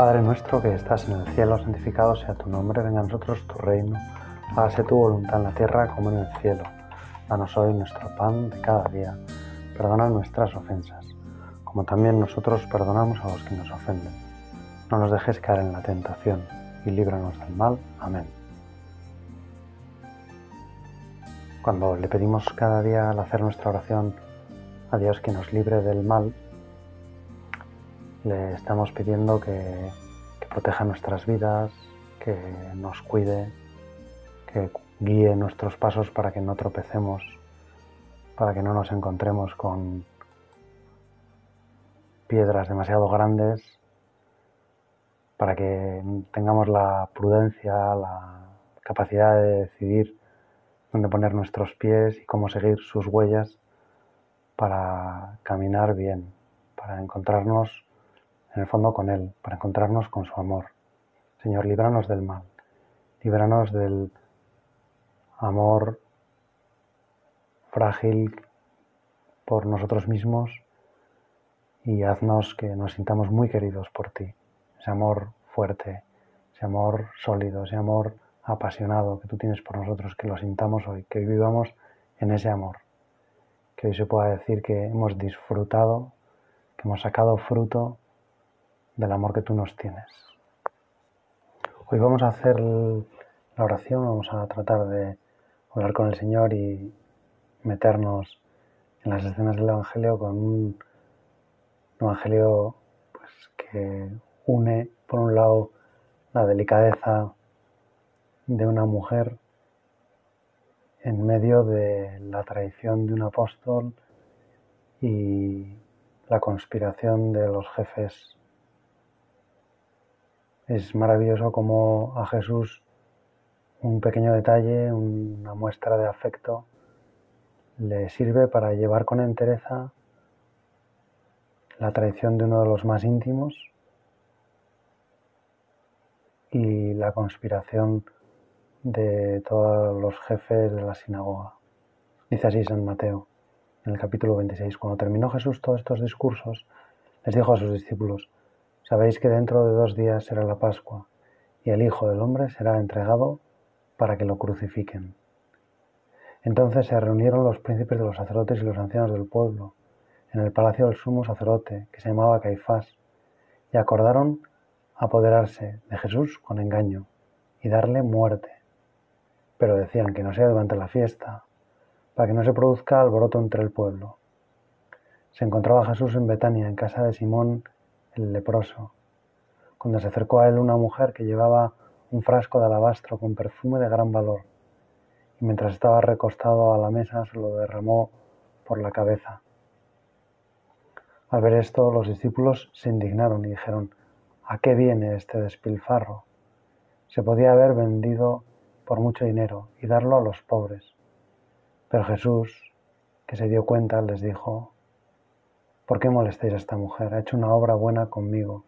Padre nuestro que estás en el cielo, santificado sea tu nombre, venga a nosotros tu reino, hágase tu voluntad en la tierra como en el cielo. Danos hoy nuestro pan de cada día, perdona nuestras ofensas, como también nosotros perdonamos a los que nos ofenden. No nos dejes caer en la tentación y líbranos del mal. Amén. Cuando le pedimos cada día al hacer nuestra oración a Dios que nos libre del mal, le estamos pidiendo que, proteja nuestras vidas, que nos cuide, que guíe nuestros pasos para que no tropecemos, para que no nos encontremos con piedras demasiado grandes, para que tengamos la prudencia, la capacidad de decidir dónde poner nuestros pies y cómo seguir sus huellas para caminar bien, para encontrarnos en el fondo con Él, para encontrarnos con su amor. Señor, líbranos del mal, líbranos del amor frágil por nosotros mismos y haznos que nos sintamos muy queridos por ti. Ese amor fuerte, ese amor sólido, ese amor apasionado que tú tienes por nosotros, que lo sintamos hoy, que vivamos en ese amor. Que hoy se pueda decir que hemos disfrutado, que hemos sacado fruto del amor que tú nos tienes. Hoy vamos a hacer la oración, vamos a tratar de hablar con el Señor y meternos en las escenas del Evangelio con un Evangelio pues, que une, por un lado, la delicadeza de una mujer en medio de la traición de un apóstol y la conspiración de los jefes es maravilloso como a Jesús un pequeño detalle, una muestra de afecto, le sirve para llevar con entereza la traición de uno de los más íntimos y la conspiración de todos los jefes de la sinagoga. Dice así San Mateo en el capítulo 26. Cuando terminó Jesús todos estos discursos, les dijo a sus discípulos, Sabéis que dentro de dos días será la Pascua, y el Hijo del Hombre será entregado para que lo crucifiquen. Entonces se reunieron los príncipes de los sacerdotes y los ancianos del pueblo en el palacio del sumo sacerdote, que se llamaba Caifás, y acordaron apoderarse de Jesús con engaño y darle muerte. Pero decían que no sea durante la fiesta, para que no se produzca alboroto entre el pueblo. Se encontraba Jesús en Betania, en casa de Simón el leproso, cuando se acercó a él una mujer que llevaba un frasco de alabastro con perfume de gran valor, y mientras estaba recostado a la mesa se lo derramó por la cabeza. Al ver esto, los discípulos se indignaron y dijeron, ¿a qué viene este despilfarro? Se podía haber vendido por mucho dinero y darlo a los pobres. Pero Jesús, que se dio cuenta, les dijo, ¿Por qué molestéis a esta mujer? Ha hecho una obra buena conmigo,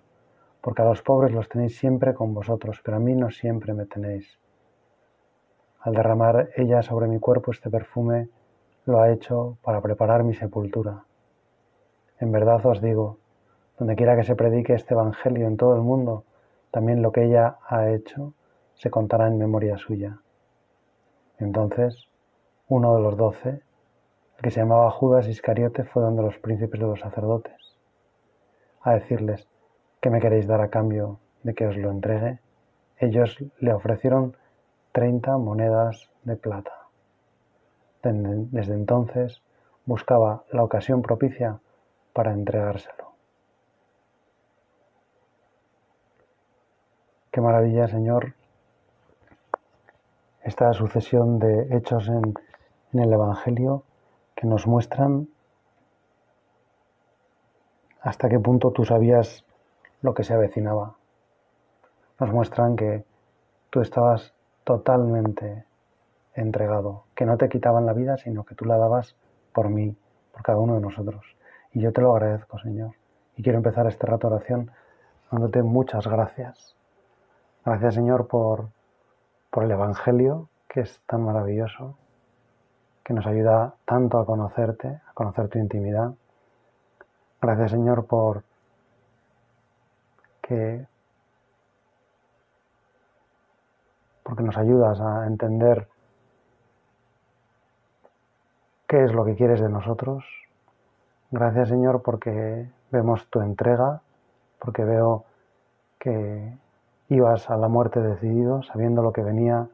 porque a los pobres los tenéis siempre con vosotros, pero a mí no siempre me tenéis. Al derramar ella sobre mi cuerpo este perfume, lo ha hecho para preparar mi sepultura. En verdad os digo, donde quiera que se predique este Evangelio en todo el mundo, también lo que ella ha hecho se contará en memoria suya. Entonces, uno de los doce, que se llamaba Judas Iscariote, fue donde los príncipes de los sacerdotes, a decirles, ¿qué me queréis dar a cambio de que os lo entregue? Ellos le ofrecieron treinta monedas de plata. Desde entonces buscaba la ocasión propicia para entregárselo. Qué maravilla, Señor, esta sucesión de hechos en el Evangelio que nos muestran hasta qué punto tú sabías lo que se avecinaba. Nos muestran que tú estabas totalmente entregado, que no te quitaban la vida, sino que tú la dabas por mí, por cada uno de nosotros. Y yo te lo agradezco, Señor. Y quiero empezar este rato de oración dándote muchas gracias. Gracias, Señor, por, por el Evangelio, que es tan maravilloso, que nos ayuda tanto a conocerte, a conocer tu intimidad. Gracias Señor por que porque nos ayudas a entender qué es lo que quieres de nosotros. Gracias Señor porque vemos tu entrega, porque veo que ibas a la muerte decidido, sabiendo lo que venía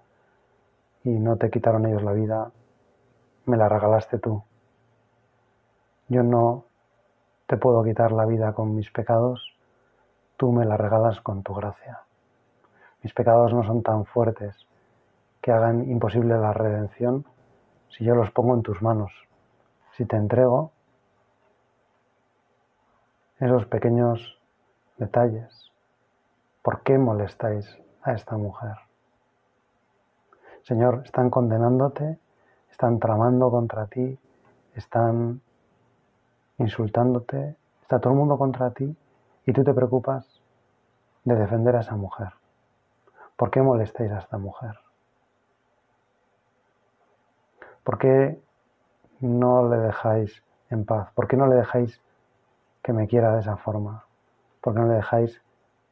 y no te quitaron ellos la vida, me la regalaste tú. Yo no te puedo quitar la vida con mis pecados, tú me la regalas con tu gracia. Mis pecados no son tan fuertes que hagan imposible la redención si yo los pongo en tus manos. Si te entrego esos pequeños detalles, ¿por qué molestáis a esta mujer? Señor, están condenándote, están tramando contra ti, están insultándote, está todo el mundo contra ti y tú te preocupas de defender a esa mujer. ¿Por qué molestáis a esta mujer? ¿Por qué no le dejáis en paz? ¿Por qué no le dejáis que me quiera de esa forma? ¿Por qué no le dejáis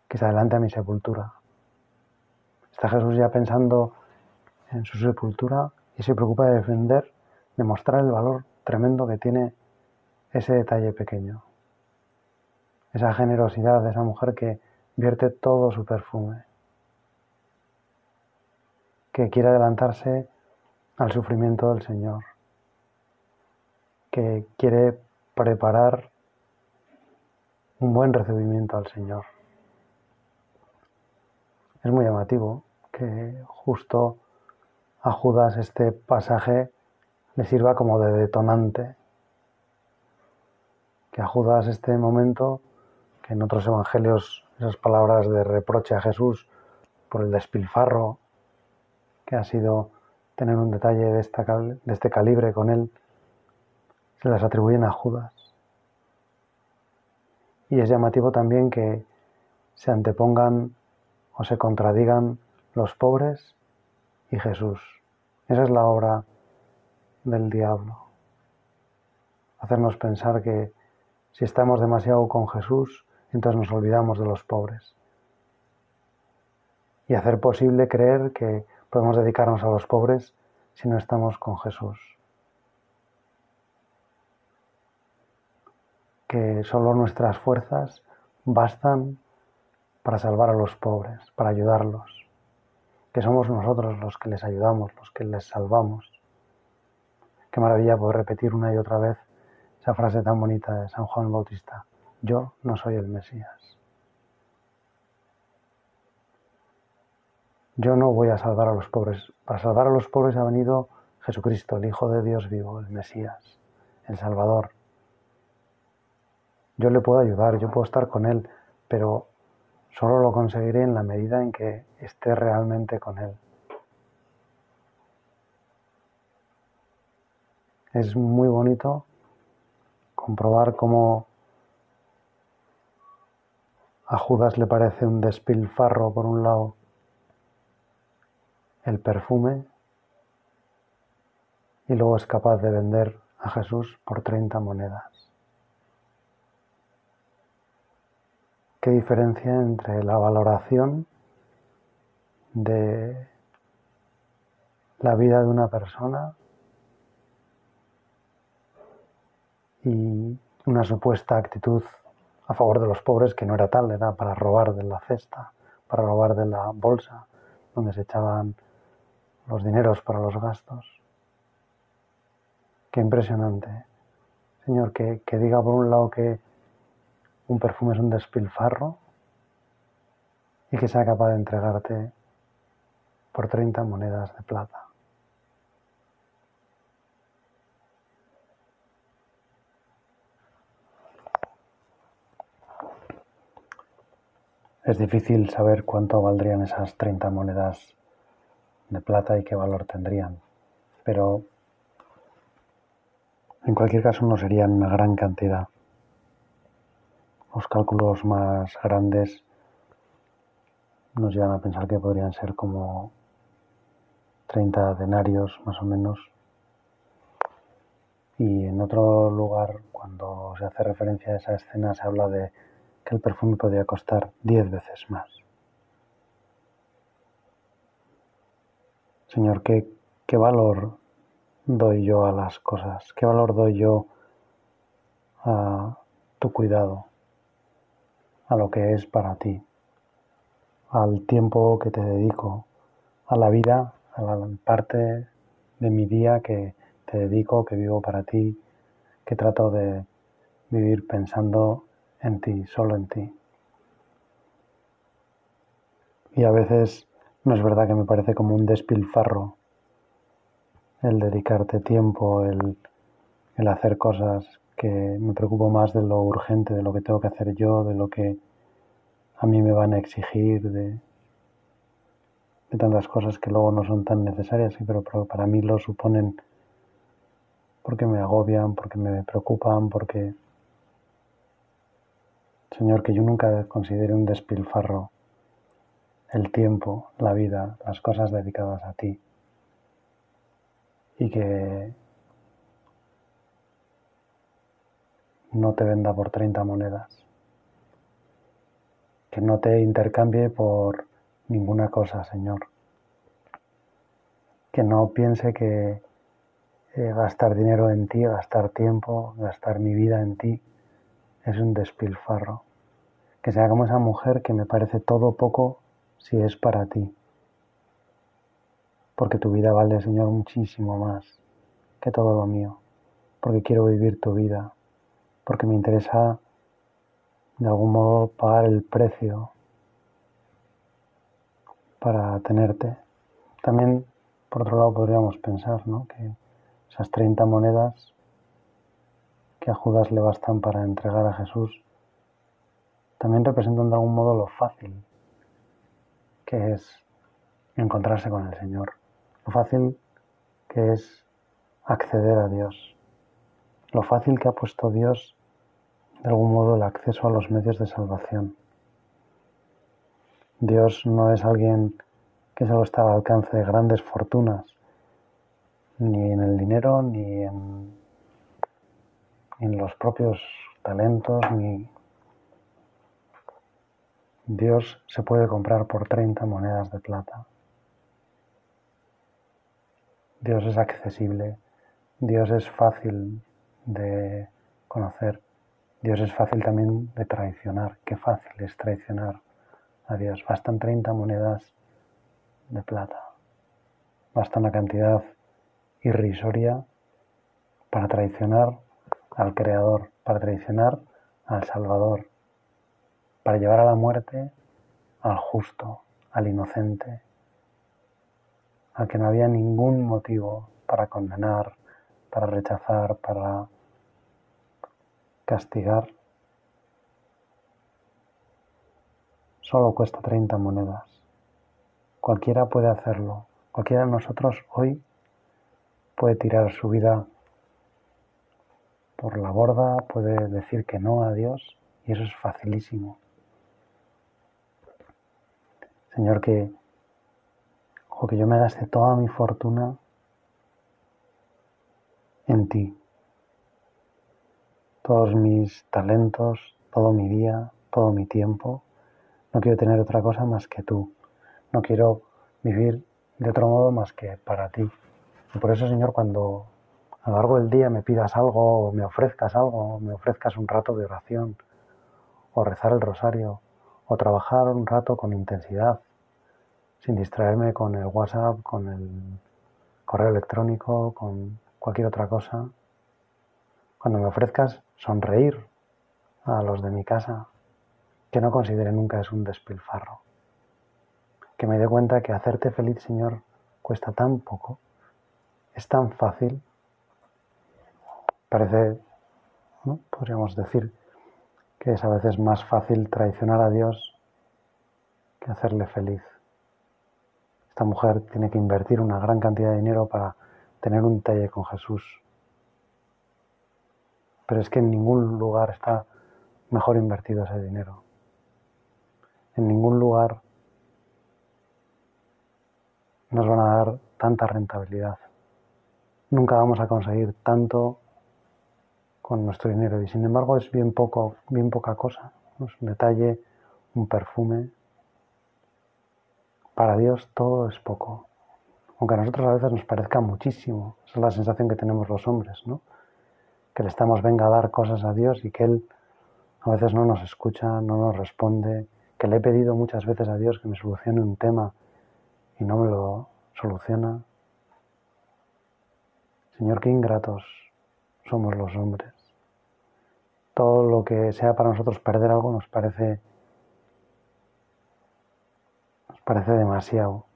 que se adelante a mi sepultura? Está Jesús ya pensando en su sepultura y se preocupa de defender, de mostrar el valor tremendo que tiene ese detalle pequeño. Esa generosidad de esa mujer que vierte todo su perfume que quiere adelantarse al sufrimiento del Señor, que quiere preparar un buen recibimiento al Señor. Es muy llamativo que justo a Judas este pasaje le sirva como de detonante, que a Judas este momento, que en otros evangelios esas palabras de reproche a Jesús por el despilfarro que ha sido tener un detalle de, de este calibre con él, se las atribuyen a Judas. Y es llamativo también que se antepongan o se contradigan los pobres y Jesús. Esa es la obra del diablo. Hacernos pensar que si estamos demasiado con Jesús, entonces nos olvidamos de los pobres. Y hacer posible creer que podemos dedicarnos a los pobres si no estamos con Jesús. Que solo nuestras fuerzas bastan para salvar a los pobres, para ayudarlos. Que somos nosotros los que les ayudamos, los que les salvamos. Qué maravilla poder repetir una y otra vez esa frase tan bonita de San Juan Bautista. Yo no soy el Mesías. Yo no voy a salvar a los pobres. Para salvar a los pobres ha venido Jesucristo, el Hijo de Dios vivo, el Mesías, el Salvador. Yo le puedo ayudar, yo puedo estar con Él, pero solo lo conseguiré en la medida en que esté realmente con Él. Es muy bonito comprobar cómo a Judas le parece un despilfarro por un lado el perfume y luego es capaz de vender a Jesús por 30 monedas. ¿Qué diferencia entre la valoración de la vida de una persona y una supuesta actitud a favor de los pobres que no era tal, era para robar de la cesta, para robar de la bolsa donde se echaban los dineros para los gastos. Qué impresionante. Señor, que, que diga por un lado que un perfume es un despilfarro y que sea capaz de entregarte por 30 monedas de plata. Es difícil saber cuánto valdrían esas 30 monedas de plata y qué valor tendrían. Pero en cualquier caso no serían una gran cantidad. Los cálculos más grandes nos llevan a pensar que podrían ser como 30 denarios más o menos. Y en otro lugar, cuando se hace referencia a esa escena, se habla de que el perfume podría costar 10 veces más. Señor, ¿qué, qué valor doy yo a las cosas? ¿Qué valor doy yo a tu cuidado? A lo que es para ti, al tiempo que te dedico, a la vida, a la parte de mi día que te dedico, que vivo para ti, que trato de vivir pensando en ti, solo en ti. Y a veces no es verdad que me parece como un despilfarro el dedicarte tiempo, el, el hacer cosas que me preocupo más de lo urgente, de lo que tengo que hacer yo, de lo que a mí me van a exigir, de, tantas cosas que luego no son tan necesarias, pero para mí lo suponen porque me agobian, porque me preocupan, porque... Señor, que yo nunca considere un despilfarro el tiempo, la vida, las cosas dedicadas a ti. Y que no te venda por 30 monedas. Que no te intercambie por ninguna cosa, Señor. Que no piense que eh, gastar dinero en ti, gastar tiempo, gastar mi vida en ti, es un despilfarro. Que sea como esa mujer que me parece todo poco si es para ti. Porque tu vida vale, Señor, muchísimo más que todo lo mío. Porque quiero vivir tu vida. Porque me interesa de algún modo pagar el precio para tenerte. También, por otro lado, podríamos pensar ¿no? que esas 30 monedas que a Judas le bastan para entregar a Jesús, también representan de algún modo lo fácil que es encontrarse con el Señor, lo fácil que es acceder a Dios, lo fácil que ha puesto Dios de algún modo el acceso a los medios de salvación. Dios no es alguien que solo está al alcance de grandes fortunas, ni en el dinero, ni en, en los propios talentos, ni... Dios se puede comprar por 30 monedas de plata. Dios es accesible, Dios es fácil de conocer, Dios es fácil también de traicionar. Qué fácil es traicionar a Dios. Bastan 30 monedas de plata. Basta una cantidad irrisoria para traicionar al Creador, para traicionar al Salvador, para llevar a la muerte al justo, al inocente, al que no había ningún motivo para condenar, para rechazar, para castigar. Solo cuesta 30 monedas. Cualquiera puede hacerlo. Cualquiera de nosotros hoy puede tirar su vida por la borda, puede decir que no a Dios y eso es facilísimo. Señor, que, o que yo me gaste toda mi fortuna en ti. Todos mis talentos, todo mi día, todo mi tiempo. No quiero tener otra cosa más que tú. No quiero vivir de otro modo más que para ti. Y por eso, Señor, cuando a lo largo del día me pidas algo, o me ofrezcas algo, o me ofrezcas un rato de oración, o rezar el rosario, o trabajar un rato con intensidad, sin distraerme con el WhatsApp, con el correo electrónico, con cualquier otra cosa. Cuando me ofrezcas sonreír a los de mi casa, que no considere nunca es un despilfarro. Que me dé cuenta que hacerte feliz, Señor, cuesta tan poco es tan fácil, parece, ¿no? podríamos decir, que es a veces más fácil traicionar a Dios que hacerle feliz. Esta mujer tiene que invertir una gran cantidad de dinero para tener un talle con Jesús. Pero es que en ningún lugar está mejor invertido ese dinero. En ningún lugar nos van a dar tanta rentabilidad nunca vamos a conseguir tanto con nuestro dinero y sin embargo es bien poco, bien poca cosa. Un detalle, un perfume. Para Dios todo es poco. aunque a nosotros a veces nos parezca muchísimo. Esa es la sensación que tenemos los hombres, ¿no? Que le estamos venga a dar cosas a Dios y que Él a veces no nos escucha, no nos responde, que le he pedido muchas veces a Dios que me solucione un tema y no me lo soluciona. Señor, qué ingratos somos los hombres. Todo lo que sea para nosotros perder algo nos parece nos parece demasiado.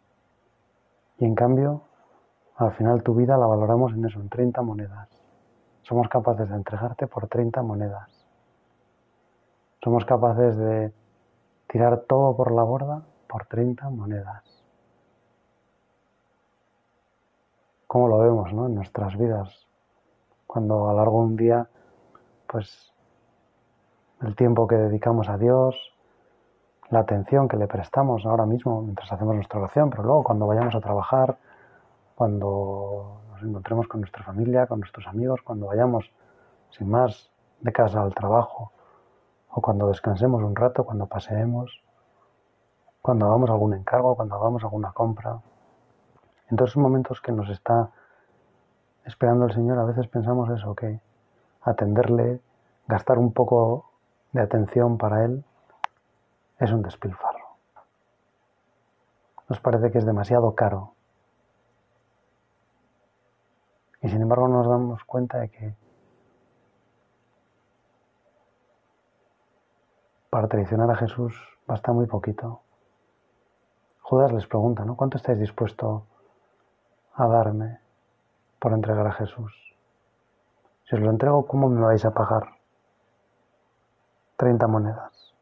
Y en cambio, al final tu vida la valoramos en eso, en 30 monedas. Somos capaces de entregarte por 30 monedas. Somos capaces de tirar todo por la borda por 30 monedas. ¿Cómo lo vemos ¿no? en nuestras vidas? Cuando a lo largo de un día, pues el tiempo que dedicamos a Dios, la atención que le prestamos ahora mismo mientras hacemos nuestra oración, pero luego cuando vayamos a trabajar, cuando nos encontremos con nuestra familia, con nuestros amigos, cuando vayamos sin más de casa al trabajo, o cuando descansemos un rato, cuando paseemos, cuando hagamos algún encargo, cuando hagamos alguna compra. En todos esos momentos que nos está esperando el Señor, a veces pensamos eso, que atenderle, gastar un poco de atención para Él, es un despilfarro. Nos parece que es demasiado caro. Y sin embargo nos damos cuenta de que para traicionar a Jesús basta muy poquito. Judas les pregunta, ¿no? ¿Cuánto estáis dispuesto a darme por entregar a Jesús? Si os lo entrego, ¿cómo me vais a pagar? 30 monedas.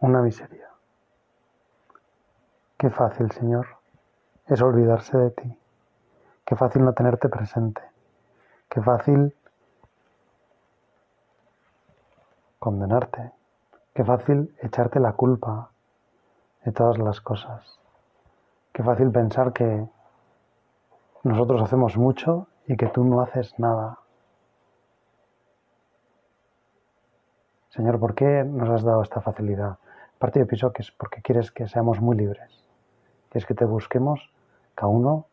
Una miseria. Qué fácil, Señor, es olvidarse de ti. Qué fácil no tenerte presente. Qué fácil condenarte. Qué fácil echarte la culpa de todas las cosas. Qué fácil pensar que nosotros hacemos mucho y que tú no haces nada. Señor, ¿por qué nos has dado esta facilidad? Parte yo pienso que es porque quieres que seamos muy libres. Quieres que te busquemos cada uno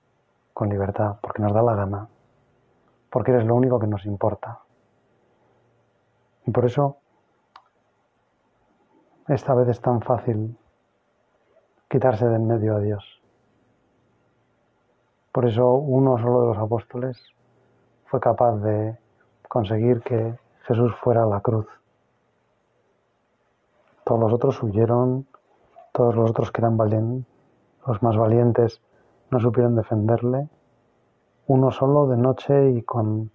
con libertad, porque nos da la gana, porque eres lo único que nos importa. Y por eso esta vez es tan fácil quitarse de en medio a Dios. Por eso uno solo de los apóstoles fue capaz de conseguir que Jesús fuera a la cruz. Todos los otros huyeron, todos los otros que eran valientes, los más valientes, no supieron defenderle. Uno solo de noche y con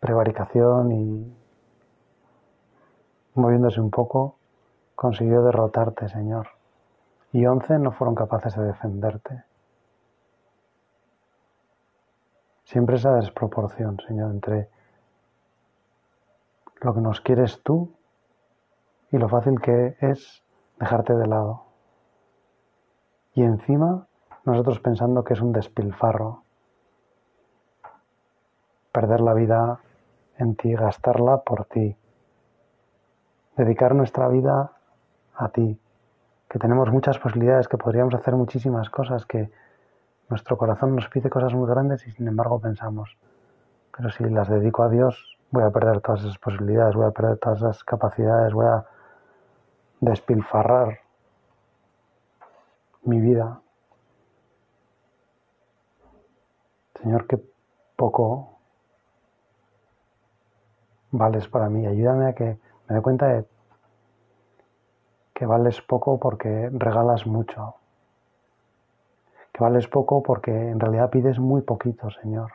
prevaricación y moviéndose un poco, consiguió derrotarte, Señor. Y once no fueron capaces de defenderte. Siempre esa desproporción, Señor, entre lo que nos quieres tú y lo fácil que es dejarte de lado. Y encima nosotros pensando que es un despilfarro perder la vida en ti, gastarla por ti, dedicar nuestra vida a ti, que tenemos muchas posibilidades, que podríamos hacer muchísimas cosas, que nuestro corazón nos pide cosas muy grandes y sin embargo pensamos, pero si las dedico a Dios voy a perder todas esas posibilidades, voy a perder todas esas capacidades, voy a despilfarrar mi vida. Señor, qué poco vales para mí. Ayúdame a que me dé cuenta de que vales poco porque regalas mucho. Que vales poco porque en realidad pides muy poquito, Señor.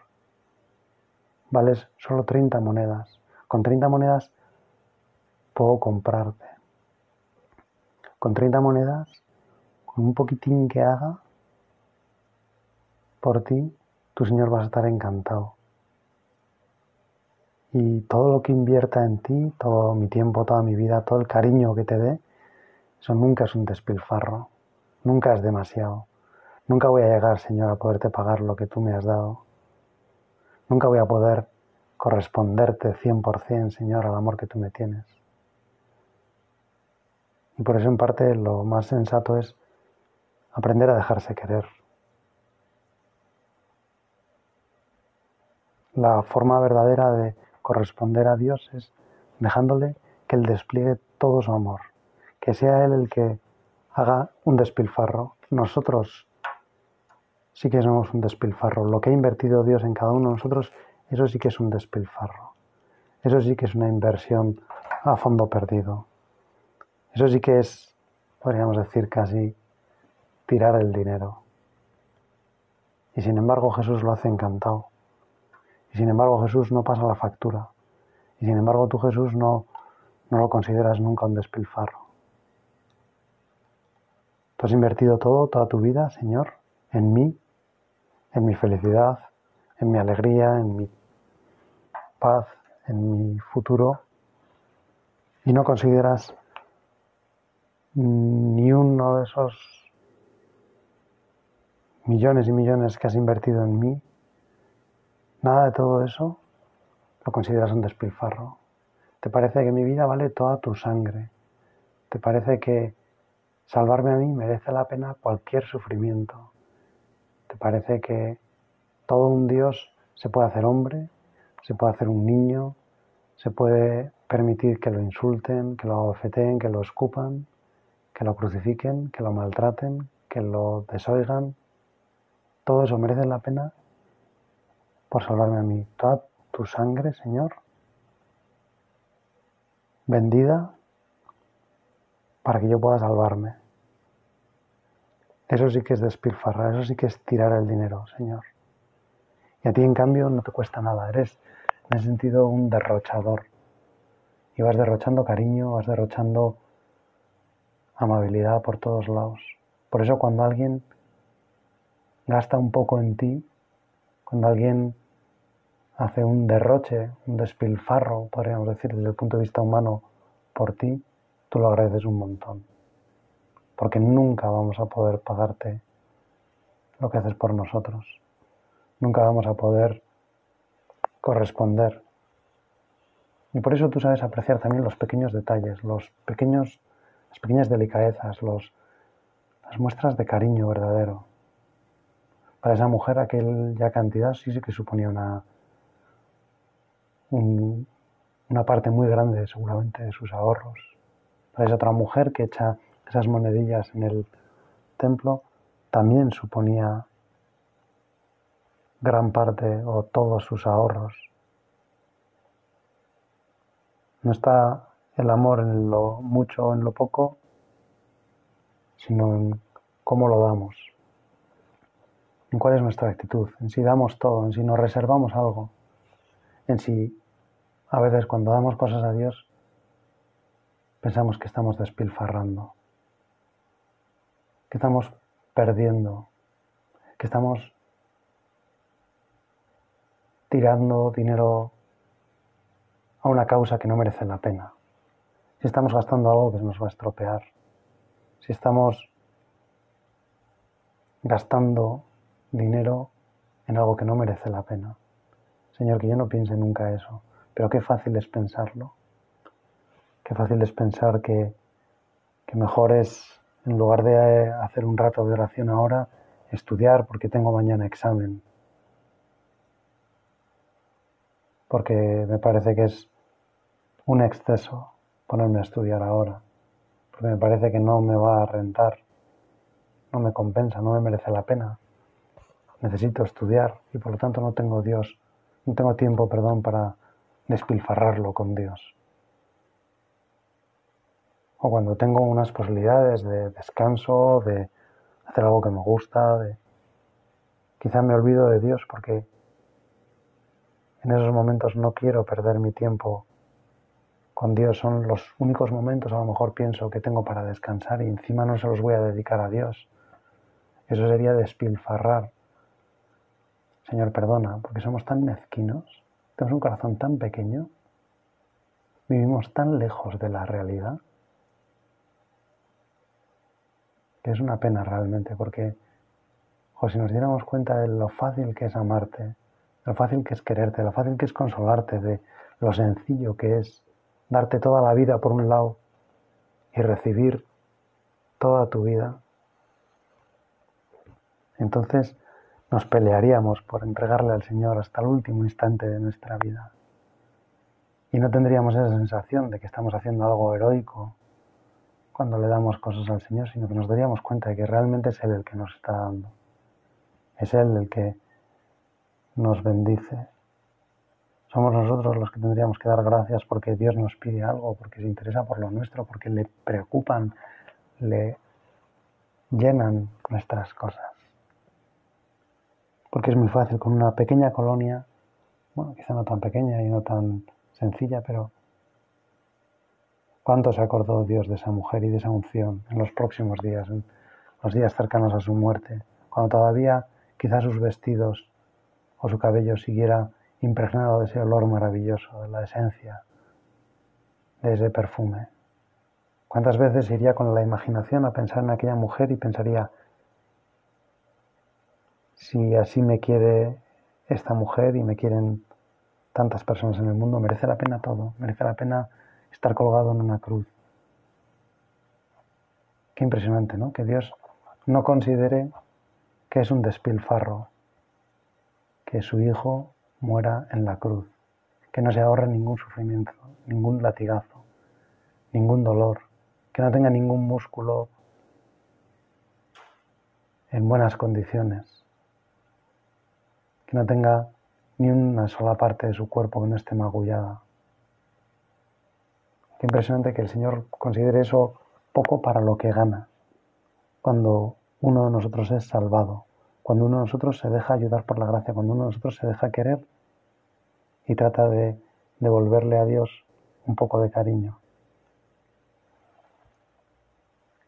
Vales solo 30 monedas. Con 30 monedas puedo comprarte. Con 30 monedas, un poquitín que haga por ti, tu Señor vas a estar encantado. Y todo lo que invierta en ti, todo mi tiempo, toda mi vida, todo el cariño que te dé, eso nunca es un despilfarro, nunca es demasiado. Nunca voy a llegar, Señor, a poderte pagar lo que tú me has dado. Nunca voy a poder corresponderte 100%, Señor, al amor que tú me tienes. Y por eso en parte lo más sensato es aprender a dejarse querer. La forma verdadera de corresponder a Dios es dejándole que Él despliegue todo su amor, que sea Él el que haga un despilfarro. Nosotros sí que somos un despilfarro. Lo que ha invertido Dios en cada uno de nosotros, eso sí que es un despilfarro. Eso sí que es una inversión a fondo perdido. Eso sí que es, podríamos decir, casi tirar el dinero. Y sin embargo Jesús lo hace encantado. Y sin embargo Jesús no pasa la factura. Y sin embargo tú Jesús no, no lo consideras nunca un despilfarro. Tú has invertido todo, toda tu vida, Señor, en mí, en mi felicidad, en mi alegría, en mi paz, en mi futuro. Y no consideras ni uno de esos millones y millones que has invertido en mí, nada de todo eso lo consideras un despilfarro. Te parece que mi vida vale toda tu sangre. Te parece que salvarme a mí merece la pena cualquier sufrimiento. Te parece que todo un Dios se puede hacer hombre, se puede hacer un niño, se puede permitir que lo insulten, que lo abofeteen, que lo escupan, que lo crucifiquen, que lo maltraten, que lo desoigan, todo eso merece la pena por salvarme a mí. Toda tu sangre, Señor, vendida para que yo pueda salvarme. Eso sí que es despilfarrar, eso sí que es tirar el dinero, Señor. Y a ti, en cambio, no te cuesta nada. Eres, en ese sentido, un derrochador. Y vas derrochando cariño, vas derrochando amabilidad por todos lados. Por eso cuando alguien gasta un poco en ti, cuando alguien hace un derroche, un despilfarro, podríamos decir, desde el punto de vista humano, por ti, tú lo agradeces un montón. Porque nunca vamos a poder pagarte lo que haces por nosotros. Nunca vamos a poder corresponder. Y por eso tú sabes apreciar también los pequeños detalles, los pequeños, las pequeñas delicadezas, los, las muestras de cariño verdadero. Para esa mujer aquella cantidad sí, sí que suponía una, una parte muy grande seguramente de sus ahorros. Para esa otra mujer que echa esas monedillas en el templo también suponía gran parte o todos sus ahorros. No está el amor en lo mucho o en lo poco, sino en cómo lo damos en cuál es nuestra actitud, en si damos todo, en si nos reservamos algo, en si a veces cuando damos cosas a Dios pensamos que estamos despilfarrando, que estamos perdiendo, que estamos tirando dinero a una causa que no merece la pena, si estamos gastando algo que nos va a estropear, si estamos gastando dinero en algo que no merece la pena. Señor, que yo no piense nunca eso, pero qué fácil es pensarlo. Qué fácil es pensar que, que mejor es, en lugar de hacer un rato de oración ahora, estudiar porque tengo mañana examen. Porque me parece que es un exceso ponerme a estudiar ahora. Porque me parece que no me va a rentar, no me compensa, no me merece la pena necesito estudiar y por lo tanto no tengo Dios, no tengo tiempo, perdón, para despilfarrarlo con Dios. O cuando tengo unas posibilidades de descanso, de hacer algo que me gusta, de quizá me olvido de Dios porque en esos momentos no quiero perder mi tiempo con Dios. Son los únicos momentos, a lo mejor pienso, que tengo para descansar y encima no se los voy a dedicar a Dios. Eso sería despilfarrar Señor, perdona, porque somos tan mezquinos, tenemos un corazón tan pequeño, vivimos tan lejos de la realidad, que es una pena realmente, porque si nos diéramos cuenta de lo fácil que es amarte, lo fácil que es quererte, lo fácil que es consolarte, de lo sencillo que es darte toda la vida por un lado y recibir toda tu vida, entonces nos pelearíamos por entregarle al Señor hasta el último instante de nuestra vida. Y no tendríamos esa sensación de que estamos haciendo algo heroico cuando le damos cosas al Señor, sino que nos daríamos cuenta de que realmente es Él el que nos está dando. Es Él el que nos bendice. Somos nosotros los que tendríamos que dar gracias porque Dios nos pide algo, porque se interesa por lo nuestro, porque le preocupan, le llenan nuestras cosas. Porque es muy fácil con una pequeña colonia, bueno, quizá no tan pequeña y no tan sencilla, pero ¿cuánto se acordó Dios de esa mujer y de esa unción en los próximos días, en los días cercanos a su muerte, cuando todavía quizá sus vestidos o su cabello siguiera impregnado de ese olor maravilloso, de la esencia de ese perfume? ¿Cuántas veces iría con la imaginación a pensar en aquella mujer y pensaría, si así me quiere esta mujer y me quieren tantas personas en el mundo, merece la pena todo, merece la pena estar colgado en una cruz. Qué impresionante, ¿no? Que Dios no considere que es un despilfarro que su hijo muera en la cruz, que no se ahorre ningún sufrimiento, ningún latigazo, ningún dolor, que no tenga ningún músculo en buenas condiciones, que no tenga ni una sola parte de su cuerpo que no esté magullada. Qué impresionante que el Señor considere eso poco para lo que gana, cuando uno de nosotros es salvado, cuando uno de nosotros se deja ayudar por la gracia, cuando uno de nosotros se deja querer y trata de devolverle a Dios un poco de cariño.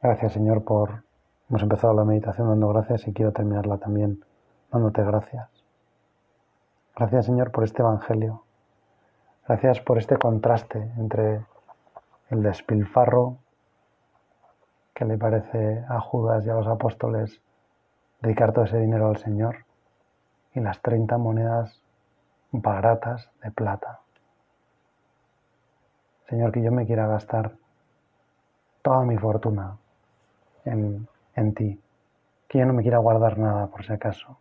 Gracias Señor por... Hemos empezado la meditación dando gracias y quiero terminarla también dándote gracias. Gracias Señor por este Evangelio. Gracias por este contraste entre el despilfarro que le parece a Judas y a los apóstoles dedicar todo ese dinero al Señor y las 30 monedas baratas de plata. Señor, que yo me quiera gastar toda mi fortuna en, en ti, que yo no me quiera guardar nada por si acaso,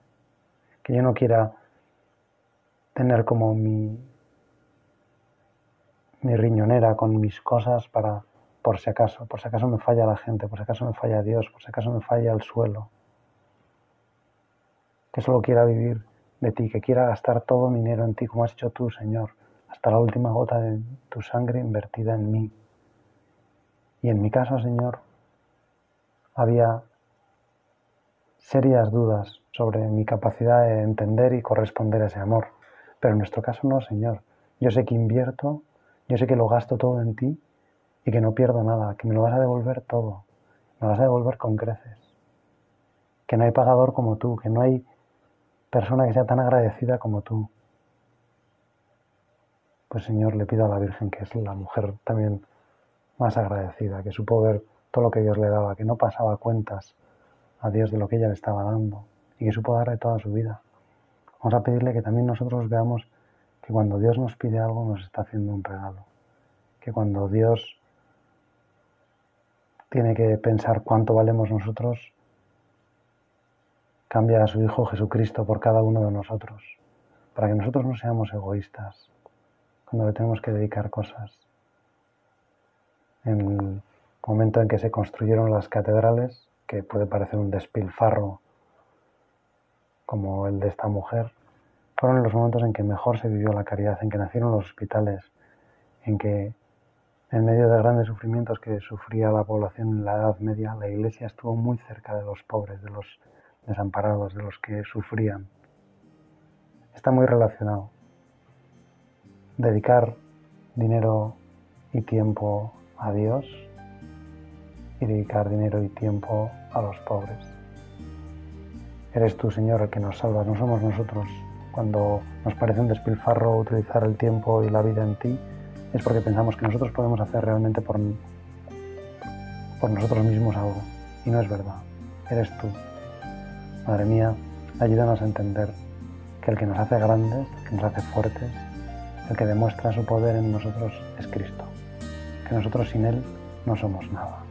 que yo no quiera tener como mi, mi riñonera con mis cosas para, por si acaso, por si acaso me falla la gente, por si acaso me falla Dios, por si acaso me falla el suelo. Que solo quiera vivir de ti, que quiera gastar todo mi dinero en ti, como has hecho tú, Señor, hasta la última gota de tu sangre invertida en mí. Y en mi caso, Señor, había serias dudas sobre mi capacidad de entender y corresponder a ese amor. Pero en nuestro caso no, Señor. Yo sé que invierto, yo sé que lo gasto todo en ti y que no pierdo nada, que me lo vas a devolver todo. Me lo vas a devolver con creces. Que no hay pagador como tú, que no hay persona que sea tan agradecida como tú. Pues Señor, le pido a la Virgen, que es la mujer también más agradecida, que supo ver todo lo que Dios le daba, que no pasaba cuentas a Dios de lo que ella le estaba dando y que supo darle toda su vida. Vamos a pedirle que también nosotros veamos que cuando Dios nos pide algo nos está haciendo un regalo. Que cuando Dios tiene que pensar cuánto valemos nosotros, cambia a su Hijo Jesucristo por cada uno de nosotros, para que nosotros no seamos egoístas cuando le tenemos que dedicar cosas. En el momento en que se construyeron las catedrales, que puede parecer un despilfarro como el de esta mujer, fueron los momentos en que mejor se vivió la caridad, en que nacieron los hospitales, en que en medio de grandes sufrimientos que sufría la población en la Edad Media, la Iglesia estuvo muy cerca de los pobres, de los desamparados, de los que sufrían. Está muy relacionado. Dedicar dinero y tiempo a Dios y dedicar dinero y tiempo a los pobres. Eres tú, Señor, el que nos salvas, no somos nosotros. Cuando nos parece un despilfarro utilizar el tiempo y la vida en ti, es porque pensamos que nosotros podemos hacer realmente por, por nosotros mismos algo. Y no es verdad. Eres tú. Madre mía, ayúdanos a entender que el que nos hace grandes, que nos hace fuertes, el que demuestra su poder en nosotros es Cristo. Que nosotros sin Él no somos nada.